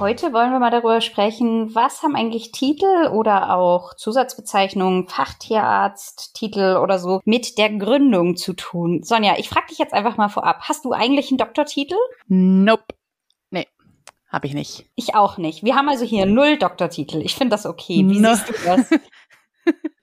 Heute wollen wir mal darüber sprechen, was haben eigentlich Titel oder auch Zusatzbezeichnungen, Fachtierarzt, Titel oder so mit der Gründung zu tun. Sonja, ich frage dich jetzt einfach mal vorab. Hast du eigentlich einen Doktortitel? Nope. Habe ich nicht. Ich auch nicht. Wir haben also hier null Doktortitel. Ich finde das okay. Wie no. siehst du das?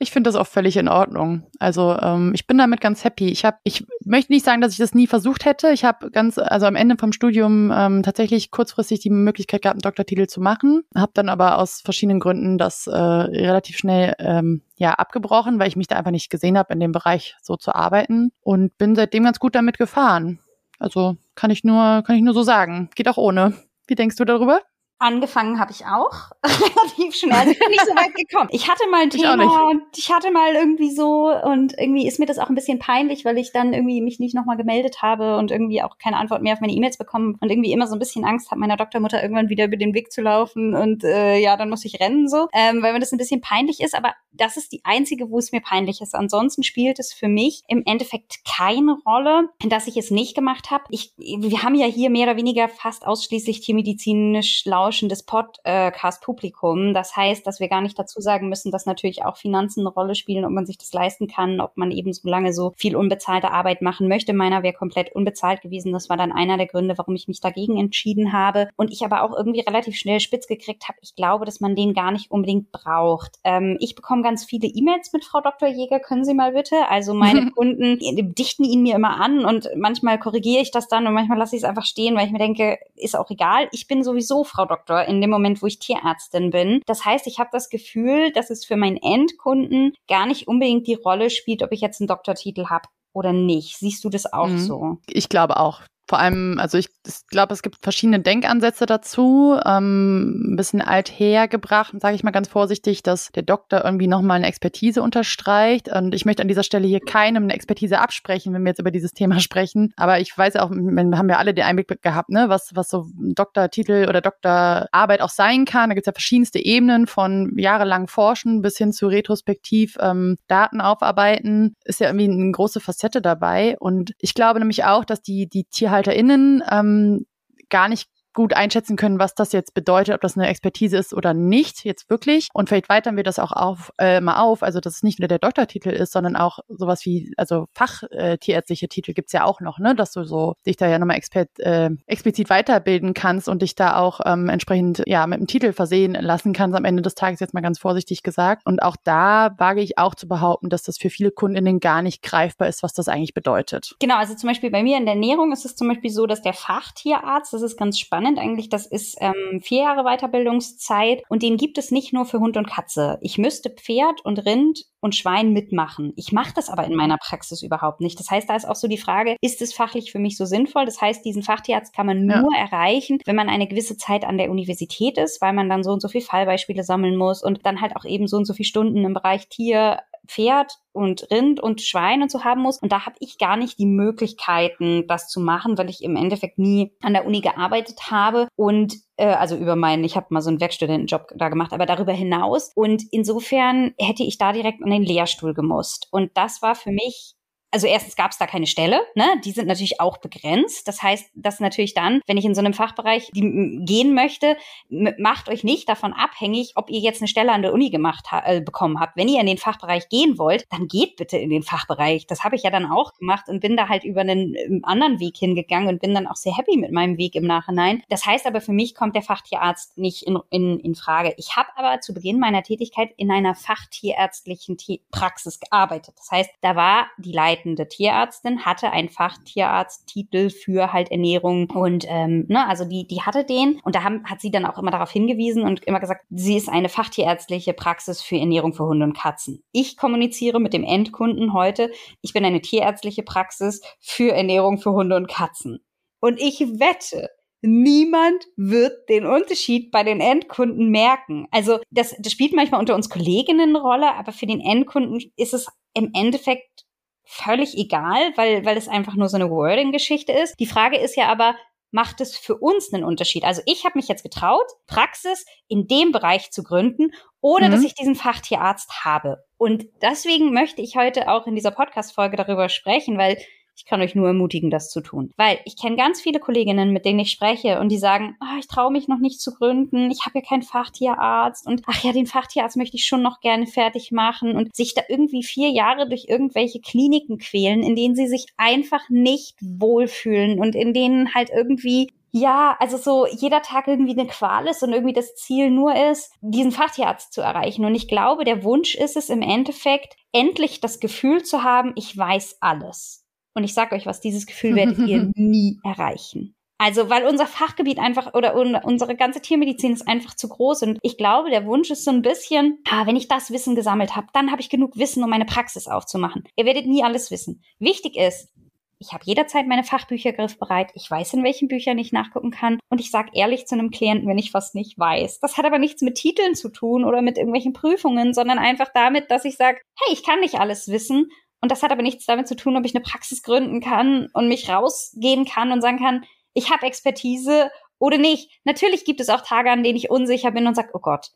Ich finde das auch völlig in Ordnung. Also ähm, ich bin damit ganz happy. Ich habe, ich möchte nicht sagen, dass ich das nie versucht hätte. Ich habe ganz, also am Ende vom Studium ähm, tatsächlich kurzfristig die Möglichkeit gehabt, einen Doktortitel zu machen. Habe dann aber aus verschiedenen Gründen das äh, relativ schnell ähm, ja abgebrochen, weil ich mich da einfach nicht gesehen habe, in dem Bereich so zu arbeiten und bin seitdem ganz gut damit gefahren. Also kann ich nur, kann ich nur so sagen. Geht auch ohne. Wie denkst du darüber? Angefangen habe ich auch relativ schnell. Also ich bin nicht so weit gekommen. Ich hatte mal ein Thema und ich hatte mal irgendwie so und irgendwie ist mir das auch ein bisschen peinlich, weil ich dann irgendwie mich nicht nochmal gemeldet habe und irgendwie auch keine Antwort mehr auf meine E-Mails bekommen und irgendwie immer so ein bisschen Angst habe, meiner Doktormutter irgendwann wieder über den Weg zu laufen und äh, ja, dann muss ich rennen so, ähm, weil mir das ein bisschen peinlich ist. Aber das ist die einzige, wo es mir peinlich ist. Ansonsten spielt es für mich im Endeffekt keine Rolle, dass ich es nicht gemacht habe. Ich, wir haben ja hier mehr oder weniger fast ausschließlich tiermedizinisch laut lauschendes Podcast-Publikum. Das heißt, dass wir gar nicht dazu sagen müssen, dass natürlich auch Finanzen eine Rolle spielen, ob man sich das leisten kann, ob man eben so lange so viel unbezahlte Arbeit machen möchte. Meiner wäre komplett unbezahlt gewesen. Das war dann einer der Gründe, warum ich mich dagegen entschieden habe. Und ich aber auch irgendwie relativ schnell spitz gekriegt habe. Ich glaube, dass man den gar nicht unbedingt braucht. Ähm, ich bekomme ganz viele E-Mails mit Frau Dr. Jäger. Können Sie mal bitte? Also meine Kunden dichten ihn mir immer an und manchmal korrigiere ich das dann und manchmal lasse ich es einfach stehen, weil ich mir denke, ist auch egal. Ich bin sowieso Frau Dr. Doktor in dem Moment, wo ich Tierärztin bin. Das heißt, ich habe das Gefühl, dass es für meinen Endkunden gar nicht unbedingt die Rolle spielt, ob ich jetzt einen Doktortitel habe oder nicht. Siehst du das auch mhm. so? Ich glaube auch. Vor allem, also ich, ich glaube, es gibt verschiedene Denkansätze dazu. Ähm, ein bisschen althergebracht, sage ich mal ganz vorsichtig, dass der Doktor irgendwie nochmal eine Expertise unterstreicht. Und ich möchte an dieser Stelle hier keinem eine Expertise absprechen, wenn wir jetzt über dieses Thema sprechen. Aber ich weiß auch, wir haben ja alle den Einblick gehabt, ne, was, was so Doktortitel oder Doktorarbeit auch sein kann. Da gibt es ja verschiedenste Ebenen von jahrelang Forschen bis hin zu retrospektiv ähm, Daten aufarbeiten. Ist ja irgendwie eine große Facette dabei. Und ich glaube nämlich auch, dass die, die Tierhaltung HalterInnen ähm, gar nicht gut einschätzen können, was das jetzt bedeutet, ob das eine Expertise ist oder nicht, jetzt wirklich. Und vielleicht weitern wir das auch auf, äh, mal auf, also dass es nicht nur der Doktortitel ist, sondern auch sowas wie, also fachtierärztliche äh, Titel gibt's ja auch noch, ne, dass du so dich da ja nochmal expert, äh, explizit weiterbilden kannst und dich da auch ähm, entsprechend ja mit einem Titel versehen lassen kannst am Ende des Tages, jetzt mal ganz vorsichtig gesagt. Und auch da wage ich auch zu behaupten, dass das für viele Kundinnen gar nicht greifbar ist, was das eigentlich bedeutet. Genau, also zum Beispiel bei mir in der Ernährung ist es zum Beispiel so, dass der Fachtierarzt, das ist ganz spannend, spannend eigentlich. Das ist ähm, vier Jahre Weiterbildungszeit und den gibt es nicht nur für Hund und Katze. Ich müsste Pferd und Rind und Schwein mitmachen. Ich mache das aber in meiner Praxis überhaupt nicht. Das heißt, da ist auch so die Frage, ist es fachlich für mich so sinnvoll? Das heißt, diesen Fachtierarzt kann man nur ja. erreichen, wenn man eine gewisse Zeit an der Universität ist, weil man dann so und so viel Fallbeispiele sammeln muss und dann halt auch eben so und so viele Stunden im Bereich Tier Pferd und Rind und Schwein und so haben muss. Und da habe ich gar nicht die Möglichkeiten, das zu machen, weil ich im Endeffekt nie an der Uni gearbeitet habe und äh, also über meinen, ich habe mal so einen Werkstudentenjob da gemacht, aber darüber hinaus. Und insofern hätte ich da direkt an den Lehrstuhl gemusst. Und das war für mich also erstens gab es da keine Stelle, ne? Die sind natürlich auch begrenzt. Das heißt, dass natürlich dann, wenn ich in so einem Fachbereich die, gehen möchte, macht euch nicht davon abhängig, ob ihr jetzt eine Stelle an der Uni gemacht äh, bekommen habt. Wenn ihr in den Fachbereich gehen wollt, dann geht bitte in den Fachbereich. Das habe ich ja dann auch gemacht und bin da halt über einen ähm, anderen Weg hingegangen und bin dann auch sehr happy mit meinem Weg im Nachhinein. Das heißt aber für mich kommt der Fachtierarzt nicht in, in, in Frage. Ich habe aber zu Beginn meiner Tätigkeit in einer fachtierärztlichen Praxis gearbeitet. Das heißt, da war die Leitung leitende Tierärztin, hatte einen Fachtierarzt-Titel für halt Ernährung und ähm, ne, also die, die hatte den und da haben, hat sie dann auch immer darauf hingewiesen und immer gesagt, sie ist eine fachtierärztliche Praxis für Ernährung für Hunde und Katzen. Ich kommuniziere mit dem Endkunden heute, ich bin eine tierärztliche Praxis für Ernährung für Hunde und Katzen. Und ich wette, niemand wird den Unterschied bei den Endkunden merken. Also das, das spielt manchmal unter uns Kolleginnen eine Rolle, aber für den Endkunden ist es im Endeffekt völlig egal, weil, weil es einfach nur so eine Wording-Geschichte ist. Die Frage ist ja aber, macht es für uns einen Unterschied? Also ich habe mich jetzt getraut, Praxis in dem Bereich zu gründen, ohne mhm. dass ich diesen Fachtierarzt habe. Und deswegen möchte ich heute auch in dieser Podcast-Folge darüber sprechen, weil ich kann euch nur ermutigen, das zu tun. Weil ich kenne ganz viele Kolleginnen, mit denen ich spreche und die sagen, oh, ich traue mich noch nicht zu gründen, ich habe ja keinen Fachtierarzt und ach ja, den Fachtierarzt möchte ich schon noch gerne fertig machen und sich da irgendwie vier Jahre durch irgendwelche Kliniken quälen, in denen sie sich einfach nicht wohlfühlen und in denen halt irgendwie ja, also so jeder Tag irgendwie eine Qual ist und irgendwie das Ziel nur ist, diesen Fachtierarzt zu erreichen. Und ich glaube, der Wunsch ist es im Endeffekt, endlich das Gefühl zu haben, ich weiß alles. Und ich sage euch was, dieses Gefühl werdet ihr nie erreichen. Also, weil unser Fachgebiet einfach oder unsere ganze Tiermedizin ist einfach zu groß. Und ich glaube, der Wunsch ist so ein bisschen, ah, wenn ich das Wissen gesammelt habe, dann habe ich genug Wissen, um meine Praxis aufzumachen. Ihr werdet nie alles wissen. Wichtig ist, ich habe jederzeit meine Fachbücher griffbereit. Ich weiß, in welchen Büchern ich nachgucken kann. Und ich sage ehrlich zu einem Klienten, wenn ich was nicht weiß. Das hat aber nichts mit Titeln zu tun oder mit irgendwelchen Prüfungen, sondern einfach damit, dass ich sage, hey, ich kann nicht alles wissen und das hat aber nichts damit zu tun, ob ich eine Praxis gründen kann und mich rausgehen kann und sagen kann, ich habe Expertise oder nicht. Natürlich gibt es auch Tage, an denen ich unsicher bin und sage, oh Gott,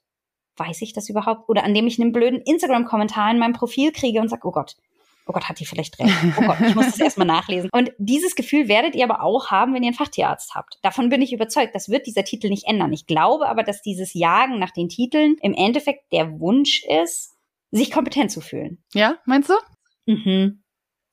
weiß ich das überhaupt? Oder an dem ich einen blöden Instagram-Kommentar in meinem Profil kriege und sage, oh Gott, oh Gott, hat die vielleicht recht. Oh Gott, ich muss das erstmal nachlesen. Und dieses Gefühl werdet ihr aber auch haben, wenn ihr einen Fachtierarzt habt. Davon bin ich überzeugt. Das wird dieser Titel nicht ändern. Ich glaube aber, dass dieses Jagen nach den Titeln im Endeffekt der Wunsch ist, sich kompetent zu fühlen. Ja, meinst du? Mhm.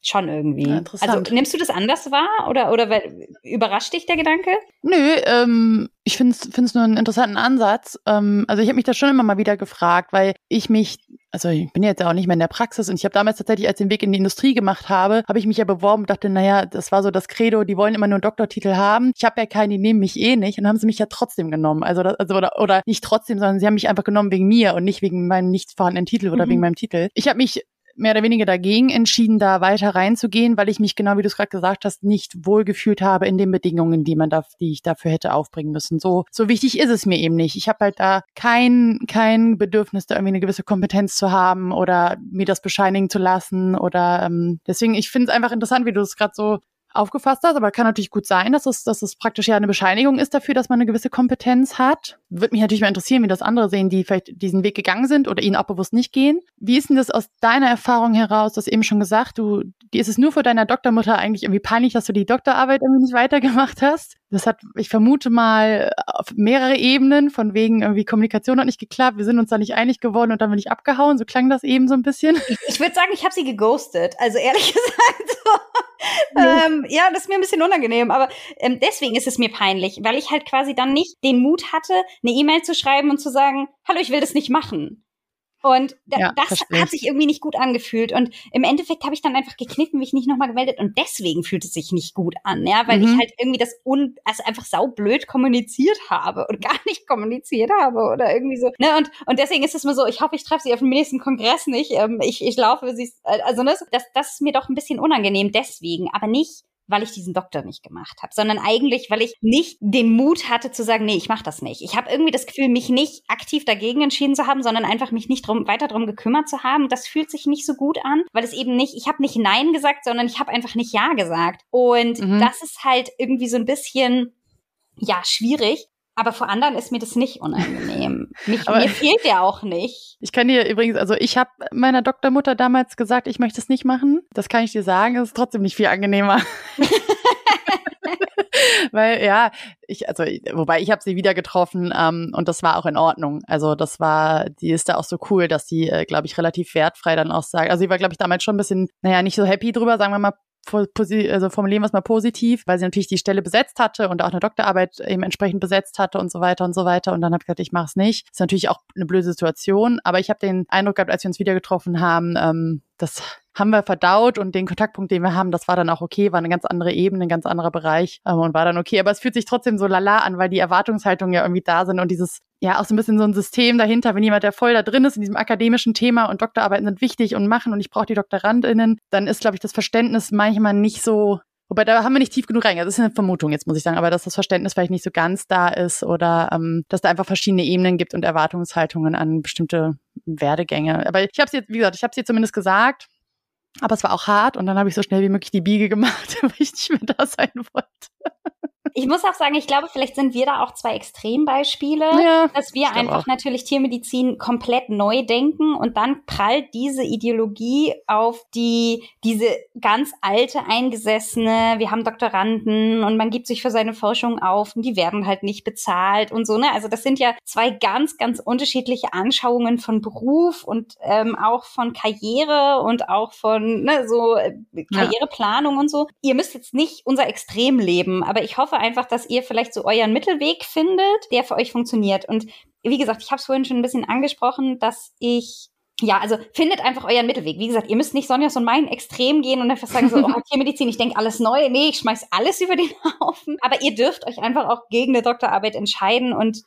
Schon irgendwie. Ja, also nimmst du das anders wahr oder, oder überrascht dich der Gedanke? Nö, ähm, ich finde es nur einen interessanten Ansatz. Ähm, also ich habe mich da schon immer mal wieder gefragt, weil ich mich, also ich bin jetzt ja auch nicht mehr in der Praxis und ich habe damals tatsächlich, als ich den Weg in die Industrie gemacht habe, habe ich mich ja beworben und dachte, naja, das war so das Credo, die wollen immer nur einen Doktortitel haben. Ich habe ja keinen, die nehmen mich eh nicht und haben sie mich ja trotzdem genommen. Also, das, also oder, oder nicht trotzdem, sondern sie haben mich einfach genommen wegen mir und nicht wegen meinem nicht vorhandenen Titel oder mhm. wegen meinem Titel. Ich habe mich mehr oder weniger dagegen entschieden, da weiter reinzugehen, weil ich mich genau wie du es gerade gesagt hast, nicht wohlgefühlt habe in den Bedingungen, die man da, die ich dafür hätte aufbringen müssen. So, so wichtig ist es mir eben nicht. Ich habe halt da kein, kein Bedürfnis, da irgendwie eine gewisse Kompetenz zu haben oder mir das bescheinigen zu lassen oder ähm, deswegen, ich finde es einfach interessant, wie du es gerade so aufgefasst hast, aber kann natürlich gut sein, dass es, dass es praktisch ja eine Bescheinigung ist dafür, dass man eine gewisse Kompetenz hat. Würde mich natürlich mal interessieren, wie das andere sehen, die vielleicht diesen Weg gegangen sind oder ihn auch bewusst nicht gehen. Wie ist denn das aus deiner Erfahrung heraus? Du hast eben schon gesagt, du, dir ist es nur für deiner Doktormutter eigentlich irgendwie peinlich, dass du die Doktorarbeit irgendwie nicht weitergemacht hast. Das hat, ich vermute mal, auf mehrere Ebenen, von wegen irgendwie Kommunikation hat nicht geklappt, wir sind uns da nicht einig geworden und dann bin ich abgehauen. So klang das eben so ein bisschen. Ich, ich würde sagen, ich habe sie geghostet. Also ehrlich gesagt, so. Ähm, ja, das ist mir ein bisschen unangenehm, aber ähm, deswegen ist es mir peinlich, weil ich halt quasi dann nicht den Mut hatte, eine E-Mail zu schreiben und zu sagen, hallo, ich will das nicht machen. Und da, ja, das verstehe. hat sich irgendwie nicht gut angefühlt. Und im Endeffekt habe ich dann einfach gekniffen, mich nicht nochmal gemeldet. Und deswegen fühlt es sich nicht gut an, ja, weil mhm. ich halt irgendwie das un, also einfach saublöd kommuniziert habe und gar nicht kommuniziert habe oder irgendwie so. Ne? Und, und deswegen ist es mir so, ich hoffe, ich treffe sie auf dem nächsten Kongress nicht. Ähm, ich, ich laufe sie, also ne, das, das ist mir doch ein bisschen unangenehm deswegen, aber nicht, weil ich diesen Doktor nicht gemacht habe, sondern eigentlich, weil ich nicht den Mut hatte zu sagen, nee, ich mache das nicht. Ich habe irgendwie das Gefühl, mich nicht aktiv dagegen entschieden zu haben, sondern einfach mich nicht drum, weiter drum gekümmert zu haben. Das fühlt sich nicht so gut an, weil es eben nicht, ich habe nicht Nein gesagt, sondern ich habe einfach nicht Ja gesagt. Und mhm. das ist halt irgendwie so ein bisschen, ja, schwierig. Aber vor anderen ist mir das nicht unangenehm. Mich, mir fehlt der auch nicht. Ich kann dir übrigens, also ich habe meiner Doktormutter damals gesagt, ich möchte es nicht machen. Das kann ich dir sagen, es ist trotzdem nicht viel angenehmer. Weil ja, ich, also, wobei ich habe sie wieder getroffen ähm, und das war auch in Ordnung. Also das war, die ist da auch so cool, dass sie, äh, glaube ich, relativ wertfrei dann auch sagt. Also sie war, glaube ich, damals schon ein bisschen, naja, nicht so happy drüber, sagen wir mal also formulieren wir es mal positiv, weil sie natürlich die Stelle besetzt hatte und auch eine Doktorarbeit eben entsprechend besetzt hatte und so weiter und so weiter. Und dann habe ich gesagt, ich mache es nicht. Ist natürlich auch eine blöde Situation, aber ich habe den Eindruck gehabt, als wir uns wieder getroffen haben, ähm, das haben wir verdaut und den Kontaktpunkt, den wir haben, das war dann auch okay, war eine ganz andere Ebene, ein ganz anderer Bereich ähm, und war dann okay. Aber es fühlt sich trotzdem so lala an, weil die Erwartungshaltungen ja irgendwie da sind und dieses, ja, auch so ein bisschen so ein System dahinter, wenn jemand, der voll da drin ist in diesem akademischen Thema und Doktorarbeiten sind wichtig und machen und ich brauche die DoktorandInnen, dann ist, glaube ich, das Verständnis manchmal nicht so Wobei da haben wir nicht tief genug reingegangen. Das ist eine Vermutung, jetzt muss ich sagen, aber dass das Verständnis vielleicht nicht so ganz da ist oder ähm, dass da einfach verschiedene Ebenen gibt und Erwartungshaltungen an bestimmte Werdegänge. Aber ich habe es jetzt, wie gesagt, ich habe es dir zumindest gesagt. Aber es war auch hart und dann habe ich so schnell wie möglich die Biege gemacht, weil ich nicht mehr da sein wollte. Ich muss auch sagen, ich glaube, vielleicht sind wir da auch zwei Extrembeispiele, ja, dass wir einfach auch. natürlich Tiermedizin komplett neu denken und dann prallt diese Ideologie auf die, diese ganz alte eingesessene, wir haben Doktoranden und man gibt sich für seine Forschung auf und die werden halt nicht bezahlt und so, ne? Also das sind ja zwei ganz, ganz unterschiedliche Anschauungen von Beruf und ähm, auch von Karriere und auch von, ne, so äh, Karriereplanung ja. und so. Ihr müsst jetzt nicht unser Extrem leben, aber ich hoffe einfach, dass ihr vielleicht so euren Mittelweg findet, der für euch funktioniert. Und wie gesagt, ich habe es vorhin schon ein bisschen angesprochen, dass ich ja, also findet einfach euren Mittelweg. Wie gesagt, ihr müsst nicht Sonjas und meinen Extrem gehen und einfach sagen so, oh, Tiermedizin, ich denke alles neu. Nee, ich schmeiß alles über den Haufen. Aber ihr dürft euch einfach auch gegen eine Doktorarbeit entscheiden und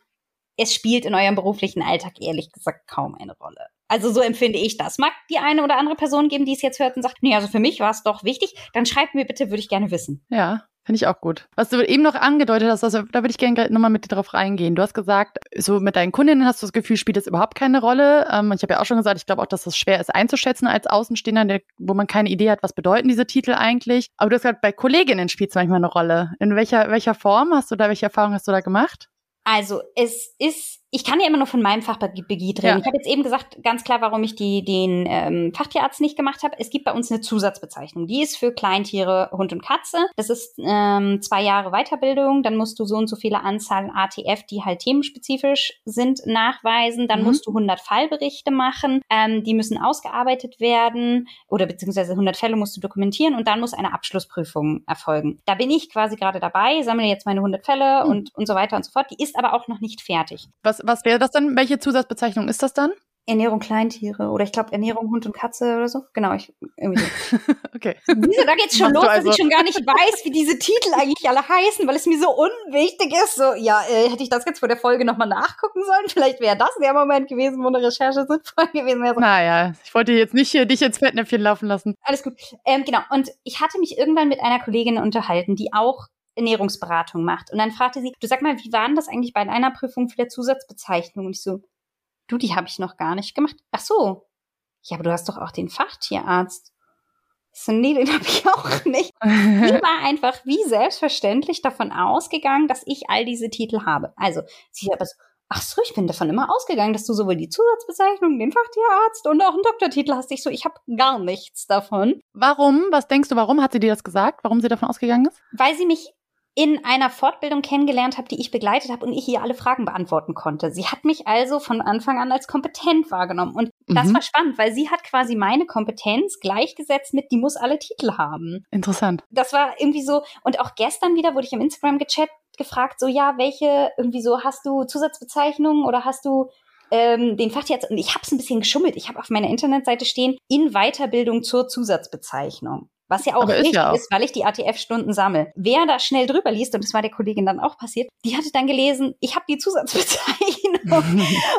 es spielt in eurem beruflichen Alltag ehrlich gesagt kaum eine Rolle. Also so empfinde ich das. Mag die eine oder andere Person geben, die es jetzt hört und sagt, nee, also für mich war es doch wichtig, dann schreibt mir bitte, würde ich gerne wissen. Ja, Finde ich auch gut. Was du eben noch angedeutet hast, also, da würde ich gerne nochmal mit dir drauf reingehen. Du hast gesagt, so mit deinen Kundinnen hast du das Gefühl, spielt das überhaupt keine Rolle. Ähm, ich habe ja auch schon gesagt, ich glaube auch, dass das schwer ist einzuschätzen als Außenstehender, der, wo man keine Idee hat, was bedeuten diese Titel eigentlich. Aber du hast gesagt, bei Kolleginnen spielt es manchmal eine Rolle. In welcher, welcher Form hast du da, welche Erfahrungen hast du da gemacht? Also es ist ich kann ja immer nur von meinem Fachgebiet reden. Ja. Ich habe jetzt eben gesagt, ganz klar, warum ich die, den ähm, Fachtierarzt nicht gemacht habe. Es gibt bei uns eine Zusatzbezeichnung. Die ist für Kleintiere, Hund und Katze. Das ist ähm, zwei Jahre Weiterbildung. Dann musst du so und so viele Anzahlen ATF, die halt themenspezifisch sind, nachweisen. Dann mhm. musst du 100 Fallberichte machen. Ähm, die müssen ausgearbeitet werden oder beziehungsweise 100 Fälle musst du dokumentieren und dann muss eine Abschlussprüfung erfolgen. Da bin ich quasi gerade dabei, sammle jetzt meine 100 Fälle mhm. und, und so weiter und so fort. Die ist aber auch noch nicht fertig. Was was wäre das dann? Welche Zusatzbezeichnung ist das dann? Ernährung Kleintiere oder ich glaube Ernährung Hund und Katze oder so. Genau, ich irgendwie so. okay. Wieso, da geht's schon los, also dass ich schon gar nicht weiß, wie diese Titel eigentlich alle heißen, weil es mir so unwichtig ist. So, ja, äh, hätte ich das jetzt vor der Folge nochmal nachgucken sollen? Vielleicht wäre das der Moment gewesen, wo eine Recherche sinnvoll gewesen wäre. So. Naja, ich wollte jetzt nicht hier dich ins Fettnäpfchen laufen lassen. Alles gut. Ähm, genau. Und ich hatte mich irgendwann mit einer Kollegin unterhalten, die auch Ernährungsberatung macht. Und dann fragte sie, du sag mal, wie war denn das eigentlich bei einer Prüfung für der Zusatzbezeichnung? Und ich so, du, die habe ich noch gar nicht gemacht. Ach so. Ja, aber du hast doch auch den Fachtierarzt. So, nee, den habe ich auch nicht. Die war einfach wie selbstverständlich davon ausgegangen, dass ich all diese Titel habe. Also, sie aber so, ach so, ich bin davon immer ausgegangen, dass du sowohl die Zusatzbezeichnung, den Fachtierarzt und auch einen Doktortitel hast. Ich so, ich habe gar nichts davon. Warum? Was denkst du, warum hat sie dir das gesagt? Warum sie davon ausgegangen ist? Weil sie mich in einer Fortbildung kennengelernt habe, die ich begleitet habe und ich ihr alle Fragen beantworten konnte. Sie hat mich also von Anfang an als kompetent wahrgenommen. Und das mhm. war spannend, weil sie hat quasi meine Kompetenz gleichgesetzt mit, die muss alle Titel haben. Interessant. Das war irgendwie so, und auch gestern wieder wurde ich im Instagram gechat, gefragt, so ja, welche, irgendwie so, hast du Zusatzbezeichnungen oder hast du ähm, den Fachtierarzt, und ich habe es ein bisschen geschummelt. Ich habe auf meiner Internetseite stehen, in Weiterbildung zur Zusatzbezeichnung. Was ja auch Aber richtig ist, ja auch. ist, weil ich die ATF-Stunden sammle. Wer da schnell drüber liest, und das war der Kollegin dann auch passiert, die hatte dann gelesen, ich habe die Zusatzbezeichnung.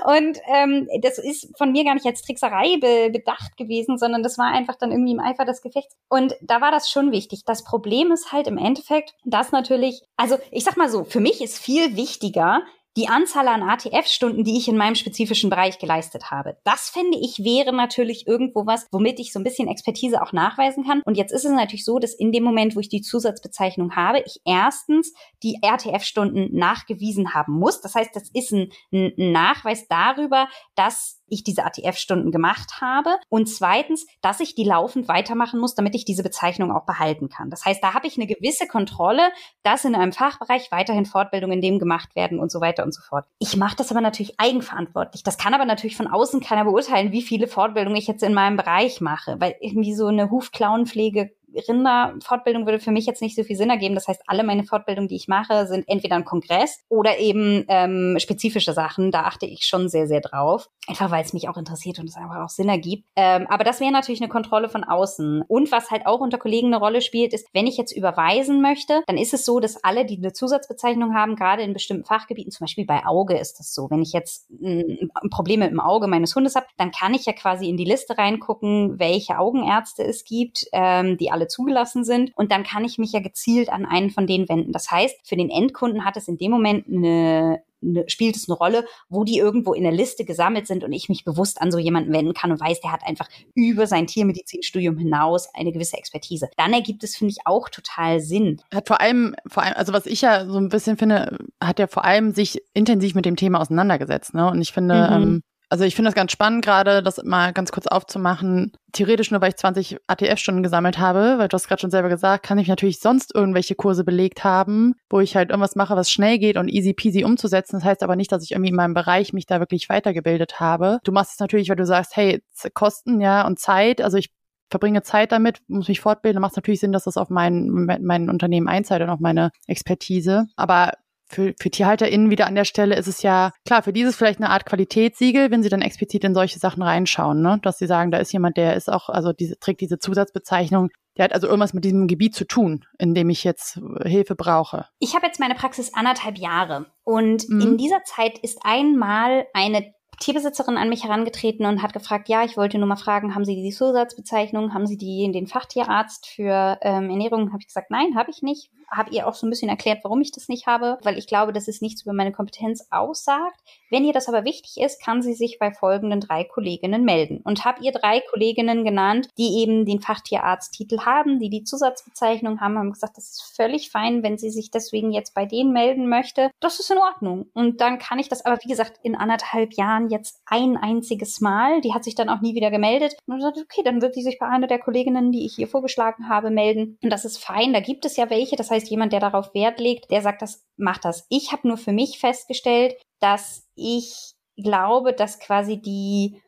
und ähm, das ist von mir gar nicht als Trickserei be bedacht gewesen, sondern das war einfach dann irgendwie im Eifer des Gefechts. Und da war das schon wichtig. Das Problem ist halt im Endeffekt, dass natürlich, also ich sag mal so, für mich ist viel wichtiger, die Anzahl an ATF-Stunden, die ich in meinem spezifischen Bereich geleistet habe. Das fände ich wäre natürlich irgendwo was, womit ich so ein bisschen Expertise auch nachweisen kann. Und jetzt ist es natürlich so, dass in dem Moment, wo ich die Zusatzbezeichnung habe, ich erstens die RTF-Stunden nachgewiesen haben muss. Das heißt, das ist ein, ein Nachweis darüber, dass ich diese ATF-Stunden gemacht habe und zweitens, dass ich die laufend weitermachen muss, damit ich diese Bezeichnung auch behalten kann. Das heißt, da habe ich eine gewisse Kontrolle, dass in einem Fachbereich weiterhin Fortbildungen in dem gemacht werden und so weiter und so fort. Ich mache das aber natürlich eigenverantwortlich. Das kann aber natürlich von außen keiner beurteilen, wie viele Fortbildungen ich jetzt in meinem Bereich mache, weil irgendwie so eine Hufklauenpflege Rinderfortbildung würde für mich jetzt nicht so viel Sinn ergeben. Das heißt, alle meine Fortbildungen, die ich mache, sind entweder ein Kongress oder eben ähm, spezifische Sachen. Da achte ich schon sehr, sehr drauf. Einfach weil es mich auch interessiert und es einfach auch Sinn ergibt. Ähm, aber das wäre natürlich eine Kontrolle von außen. Und was halt auch unter Kollegen eine Rolle spielt, ist, wenn ich jetzt überweisen möchte, dann ist es so, dass alle, die eine Zusatzbezeichnung haben, gerade in bestimmten Fachgebieten, zum Beispiel bei Auge ist das so. Wenn ich jetzt ein, Problem mit dem Auge meines Hundes habe, dann kann ich ja quasi in die Liste reingucken, welche Augenärzte es gibt, ähm, die alle alle zugelassen sind. Und dann kann ich mich ja gezielt an einen von denen wenden. Das heißt, für den Endkunden hat es in dem Moment eine spielt es eine Rolle, wo die irgendwo in der Liste gesammelt sind und ich mich bewusst an so jemanden wenden kann und weiß, der hat einfach über sein Tiermedizinstudium hinaus eine gewisse Expertise. Dann ergibt es, finde ich, auch total Sinn. Hat vor allem, vor allem, also was ich ja so ein bisschen finde, hat ja vor allem sich intensiv mit dem Thema auseinandergesetzt. Ne? Und ich finde, mhm. ähm, also ich finde das ganz spannend, gerade das mal ganz kurz aufzumachen. Theoretisch nur, weil ich 20 ATF-Stunden gesammelt habe, weil du hast gerade schon selber gesagt, kann ich natürlich sonst irgendwelche Kurse belegt haben, wo ich halt irgendwas mache, was schnell geht und easy peasy umzusetzen. Das heißt aber nicht, dass ich irgendwie in meinem Bereich mich da wirklich weitergebildet habe. Du machst es natürlich, weil du sagst, hey, Kosten, ja, und Zeit. Also ich verbringe Zeit damit, muss mich fortbilden, macht es natürlich Sinn, dass das auf mein, mein Unternehmen einzahlt und auf meine Expertise. Aber für, für TierhalterInnen wieder an der Stelle ist es ja, klar, für dieses vielleicht eine Art Qualitätssiegel, wenn sie dann explizit in solche Sachen reinschauen, ne? Dass sie sagen, da ist jemand, der ist auch, also diese, trägt diese Zusatzbezeichnung, der hat also irgendwas mit diesem Gebiet zu tun, in dem ich jetzt Hilfe brauche. Ich habe jetzt meine Praxis anderthalb Jahre und mhm. in dieser Zeit ist einmal eine Tierbesitzerin an mich herangetreten und hat gefragt, ja, ich wollte nur mal fragen, haben Sie die Zusatzbezeichnung, haben Sie die den Fachtierarzt für ähm, Ernährung? Habe ich gesagt, nein, habe ich nicht. Habe ihr auch so ein bisschen erklärt, warum ich das nicht habe, weil ich glaube, dass es nichts über meine Kompetenz aussagt. Wenn ihr das aber wichtig ist, kann sie sich bei folgenden drei Kolleginnen melden. Und habe ihr drei Kolleginnen genannt, die eben den Fachtierarzt-Titel haben, die die Zusatzbezeichnung haben, haben gesagt, das ist völlig fein, wenn sie sich deswegen jetzt bei denen melden möchte. Das ist in Ordnung. Und dann kann ich das aber, wie gesagt, in anderthalb Jahren jetzt ein einziges Mal. Die hat sich dann auch nie wieder gemeldet. Und gesagt, okay, dann wird sie sich bei einer der Kolleginnen, die ich hier vorgeschlagen habe, melden. Und das ist fein. Da gibt es ja welche. Das heißt, jemand, der darauf Wert legt, der sagt, das macht das. Ich habe nur für mich festgestellt, dass ich glaube, dass quasi die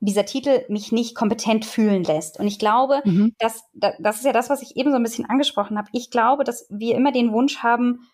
dieser Titel mich nicht kompetent fühlen lässt. Und ich glaube, mhm. dass das ist ja das, was ich eben so ein bisschen angesprochen habe. Ich glaube, dass wir immer den Wunsch haben,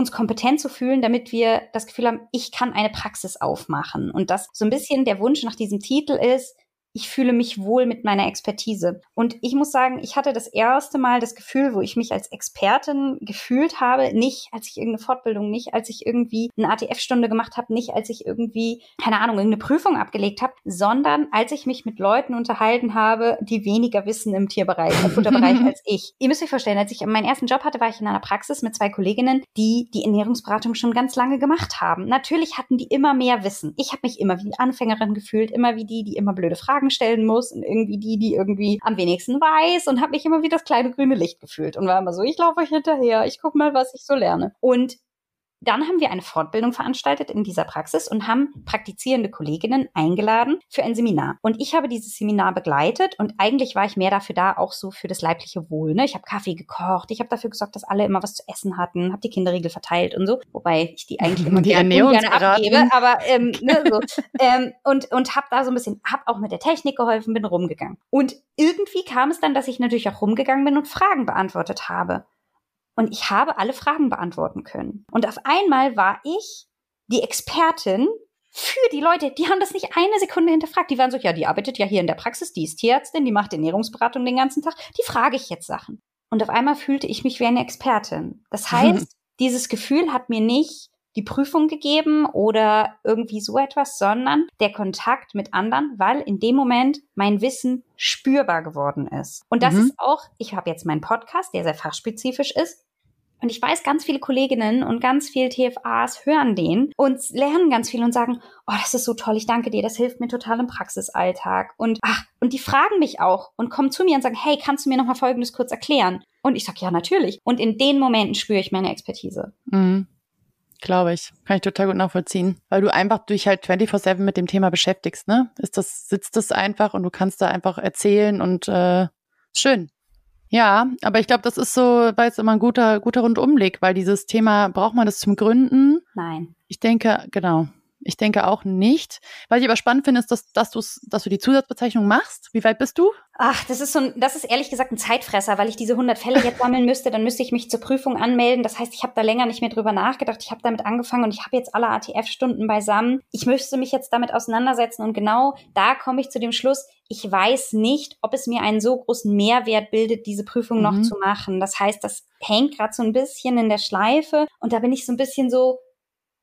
uns kompetent zu fühlen, damit wir das Gefühl haben, ich kann eine Praxis aufmachen. Und dass so ein bisschen der Wunsch nach diesem Titel ist, ich fühle mich wohl mit meiner Expertise. Und ich muss sagen, ich hatte das erste Mal das Gefühl, wo ich mich als Expertin gefühlt habe, nicht als ich irgendeine Fortbildung, nicht als ich irgendwie eine ATF-Stunde gemacht habe, nicht als ich irgendwie, keine Ahnung, irgendeine Prüfung abgelegt habe, sondern als ich mich mit Leuten unterhalten habe, die weniger wissen im Tierbereich, im Futterbereich als ich. Ihr müsst euch vorstellen, als ich meinen ersten Job hatte, war ich in einer Praxis mit zwei Kolleginnen, die die Ernährungsberatung schon ganz lange gemacht haben. Natürlich hatten die immer mehr Wissen. Ich habe mich immer wie Anfängerin gefühlt, immer wie die, die immer blöde Fragen Fragen stellen muss und irgendwie die, die irgendwie am wenigsten weiß und habe mich immer wie das kleine grüne Licht gefühlt und war immer so, ich laufe euch hinterher, ich guck mal, was ich so lerne. Und dann haben wir eine Fortbildung veranstaltet in dieser Praxis und haben praktizierende Kolleginnen eingeladen für ein Seminar. Und ich habe dieses Seminar begleitet und eigentlich war ich mehr dafür da, auch so für das leibliche Wohl. Ne? Ich habe Kaffee gekocht, ich habe dafür gesorgt, dass alle immer was zu essen hatten, habe die Kinderriegel verteilt und so, wobei ich die eigentlich immer die gerne, gerne abgebe, aber ähm, ne, so. ähm, und und habe da so ein bisschen, habe auch mit der Technik geholfen, bin rumgegangen. Und irgendwie kam es dann, dass ich natürlich auch rumgegangen bin und Fragen beantwortet habe. Und ich habe alle Fragen beantworten können. Und auf einmal war ich die Expertin für die Leute, die haben das nicht eine Sekunde hinterfragt. Die waren so, ja, die arbeitet ja hier in der Praxis, die ist Tierärztin, die macht Ernährungsberatung den ganzen Tag, die frage ich jetzt Sachen. Und auf einmal fühlte ich mich wie eine Expertin. Das heißt, dieses Gefühl hat mir nicht die Prüfung gegeben oder irgendwie so etwas, sondern der Kontakt mit anderen, weil in dem Moment mein Wissen spürbar geworden ist. Und das mhm. ist auch, ich habe jetzt meinen Podcast, der sehr fachspezifisch ist, und ich weiß, ganz viele Kolleginnen und ganz viele TFAs hören den und lernen ganz viel und sagen, oh, das ist so toll, ich danke dir, das hilft mir total im Praxisalltag. Und ach, und die fragen mich auch und kommen zu mir und sagen, hey, kannst du mir nochmal Folgendes kurz erklären? Und ich sage, ja, natürlich. Und in den Momenten spüre ich meine Expertise. Mhm. Glaube ich. Kann ich total gut nachvollziehen. Weil du einfach durch halt 24-7 mit dem Thema beschäftigst, ne? Ist das, sitzt das einfach und du kannst da einfach erzählen und äh, schön. Ja, aber ich glaube, das ist so, war jetzt immer ein guter, guter Rundumblick, weil dieses Thema, braucht man das zum Gründen? Nein. Ich denke, genau. Ich denke auch nicht. Was ich aber spannend finde, ist, dass, dass, dass du die Zusatzbezeichnung machst. Wie weit bist du? Ach, das ist so ein, das ist ehrlich gesagt ein Zeitfresser, weil ich diese 100 Fälle jetzt sammeln müsste, dann müsste ich mich zur Prüfung anmelden. Das heißt, ich habe da länger nicht mehr drüber nachgedacht. Ich habe damit angefangen und ich habe jetzt alle ATF-Stunden beisammen. Ich müsste mich jetzt damit auseinandersetzen und genau da komme ich zu dem Schluss, ich weiß nicht, ob es mir einen so großen Mehrwert bildet, diese Prüfung mhm. noch zu machen. Das heißt, das hängt gerade so ein bisschen in der Schleife und da bin ich so ein bisschen so,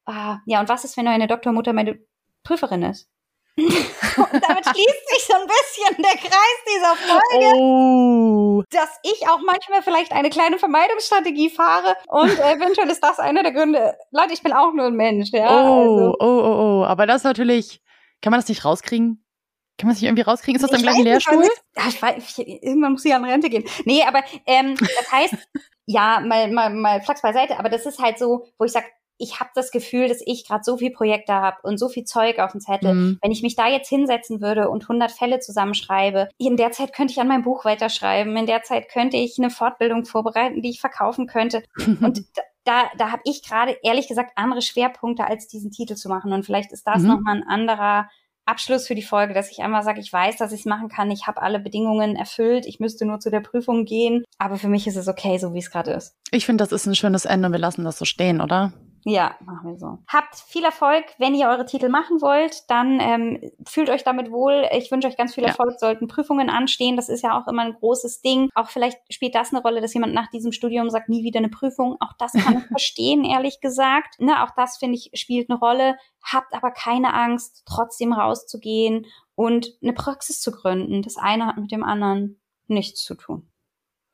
ah, ja, und was ist, wenn eine Doktormutter meine Prüferin ist? Und damit schließt sich so ein bisschen der Kreis dieser Folge, Oh. dass ich auch manchmal vielleicht eine kleine Vermeidungsstrategie fahre. Und eventuell ist das einer der Gründe. Leute, ich bin auch nur ein Mensch, ja. Oh, Also, oh, oh, oh. Aber das ist natürlich. Kann man das nicht rauskriegen? Kann man das nicht irgendwie rauskriegen? Ist das dann Ich gleich ein nicht, Lehrstuhl? Ah, ich weiß, ich, irgendwann muss ich an Rente gehen. Nee, aber ähm, das heißt, ja, mal, mal, mal Flachs beiseite, aber das ist halt so, wo ich sage, ich habe das Gefühl, dass ich gerade so viel Projekte habe und so viel Zeug auf dem Zettel. Mhm. Wenn ich mich da jetzt hinsetzen würde und 100 Fälle zusammenschreibe, in der Zeit könnte ich an meinem Buch weiterschreiben, in der Zeit könnte ich eine Fortbildung vorbereiten, die ich verkaufen könnte. Und da, da, habe ich gerade ehrlich gesagt andere Schwerpunkte, als diesen Titel zu machen. Und vielleicht ist das Mhm. nochmal ein anderer Abschluss für die Folge, dass ich einmal sage, ich weiß, dass ich es machen kann, ich habe alle Bedingungen erfüllt, ich müsste nur zu der Prüfung gehen, aber für mich ist es okay, so wie es gerade ist. Ich finde, das ist ein schönes Ende und wir lassen das so stehen, oder? Ja, machen wir so. Habt viel Erfolg, wenn ihr eure Titel machen wollt, dann ähm, fühlt euch damit wohl. Ich wünsche euch ganz viel Ja. Erfolg, sollten Prüfungen anstehen. Das ist ja auch immer ein großes Ding. Auch vielleicht spielt das eine Rolle, dass jemand nach diesem Studium sagt, nie wieder eine Prüfung. Auch das kann ich verstehen, ehrlich gesagt. Ne, auch das, finde ich, spielt eine Rolle. Habt aber keine Angst, trotzdem rauszugehen und eine Praxis zu gründen. Das eine hat mit dem anderen nichts zu tun.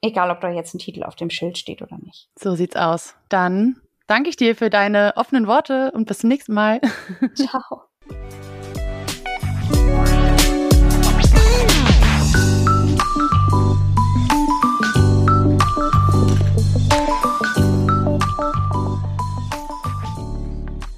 Egal, ob da jetzt ein Titel auf dem Schild steht oder nicht. So sieht's aus. Dann danke ich dir für deine offenen Worte und bis zum nächsten Mal. Ciao.